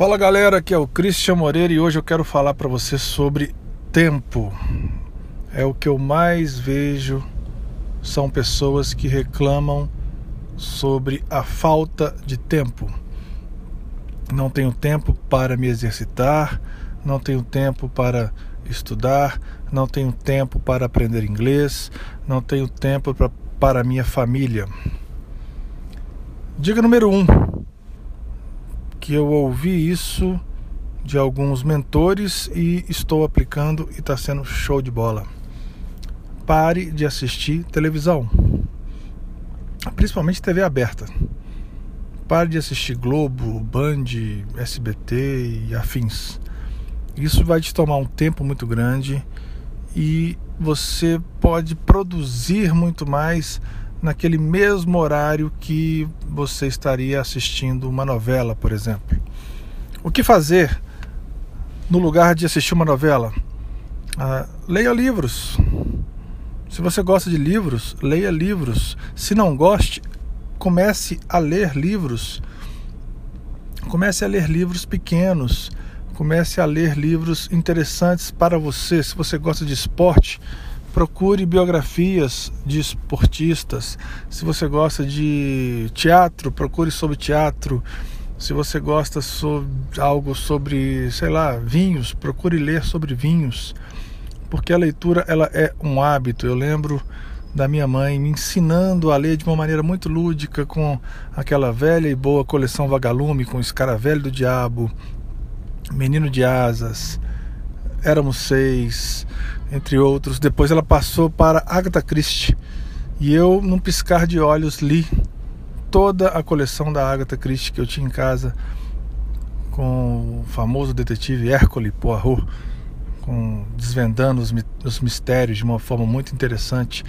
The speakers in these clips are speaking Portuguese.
Fala galera, aqui é o Christian Moreira e hoje eu quero falar para você sobre tempo. É o que eu mais vejo são pessoas que reclamam sobre a falta de tempo. Não tenho tempo para me exercitar, não tenho tempo para estudar, não tenho tempo para aprender inglês, não tenho tempo pra, para minha família. Dica número um que eu ouvi isso de alguns mentores e estou aplicando e está sendo show de bola. Pare de assistir televisão, principalmente TV aberta. Pare de assistir Globo, Band, SBT e afins. Isso vai te tomar um tempo muito grande e você pode produzir muito mais naquele mesmo horário que você estaria assistindo uma novela, por exemplo. O que fazer no lugar de assistir uma novela? Ah, leia livros. Se você gosta de livros, leia livros. Se não goste, comece a ler livros. Comece a ler livros pequenos. Comece a ler livros interessantes para você. Se você gosta de esporte, procure biografias de esportistas. Se você gosta de teatro, procure sobre teatro. Se você gosta de algo sobre, sei lá, vinhos, procure ler sobre vinhos. Porque a leitura ela é um hábito. Eu lembro da minha mãe me ensinando a ler de uma maneira muito lúdica com aquela velha e boa coleção Vagalume com Escaravelho do Diabo, Menino de Asas, Éramos Seis, entre outros. Depois ela passou para Agatha Christie e eu, num piscar de olhos, li toda a coleção da Agatha Christie que eu tinha em casa com o famoso detetive Hercule Poirot, com, desvendando os, os mistérios de uma forma muito interessante.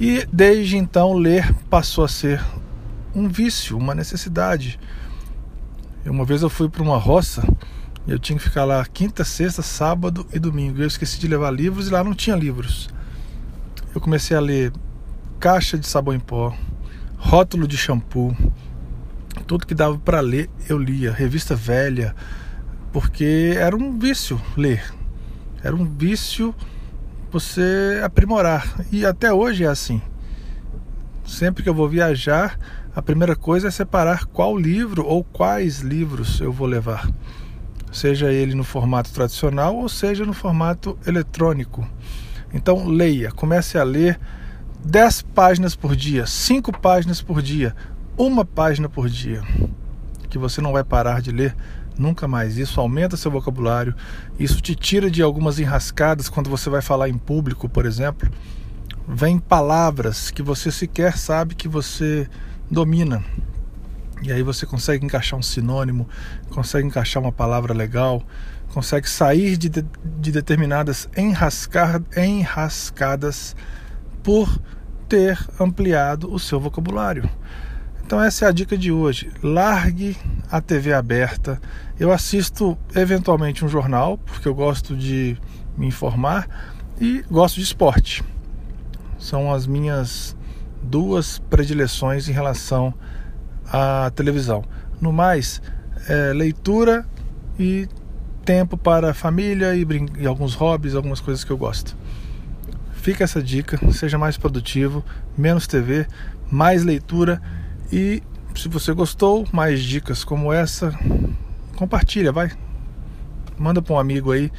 E desde então ler passou a ser um vício, uma necessidade. Uma vez eu fui para uma roça eu tinha que ficar lá quinta, sexta, sábado e domingo. Eu esqueci de levar livros e lá não tinha livros. Eu comecei a ler caixa de sabão em pó, rótulo de shampoo, tudo que dava para ler eu lia, revista velha, porque era um vício ler. Era um vício você aprimorar. E até hoje é assim. Sempre que eu vou viajar, a primeira coisa é separar qual livro ou quais livros eu vou levar seja ele no formato tradicional ou seja no formato eletrônico. Então leia, comece a ler 10 páginas por dia, 5 páginas por dia, uma página por dia, que você não vai parar de ler nunca mais. Isso aumenta seu vocabulário, isso te tira de algumas enrascadas quando você vai falar em público, por exemplo. Vem palavras que você sequer sabe que você domina. E aí você consegue encaixar um sinônimo, consegue encaixar uma palavra legal, consegue sair de, de, de determinadas enrascar, enrascadas por ter ampliado o seu vocabulário. Então essa é a dica de hoje. Largue a TV aberta. Eu assisto eventualmente um jornal, porque eu gosto de me informar e gosto de esporte. São as minhas duas predileções em relação a televisão. No mais, é, leitura e tempo para a família e, e alguns hobbies, algumas coisas que eu gosto. Fica essa dica, seja mais produtivo, menos TV, mais leitura e se você gostou, mais dicas como essa, compartilha, vai. Manda para um amigo aí,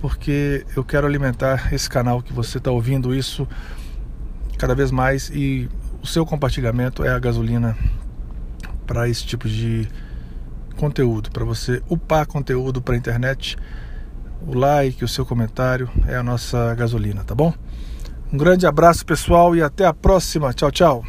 porque eu quero alimentar esse canal que você está ouvindo isso cada vez mais e o seu compartilhamento é a gasolina para esse tipo de conteúdo, para você upar conteúdo para a internet. O like, o seu comentário é a nossa gasolina, tá bom? Um grande abraço pessoal e até a próxima. Tchau, tchau.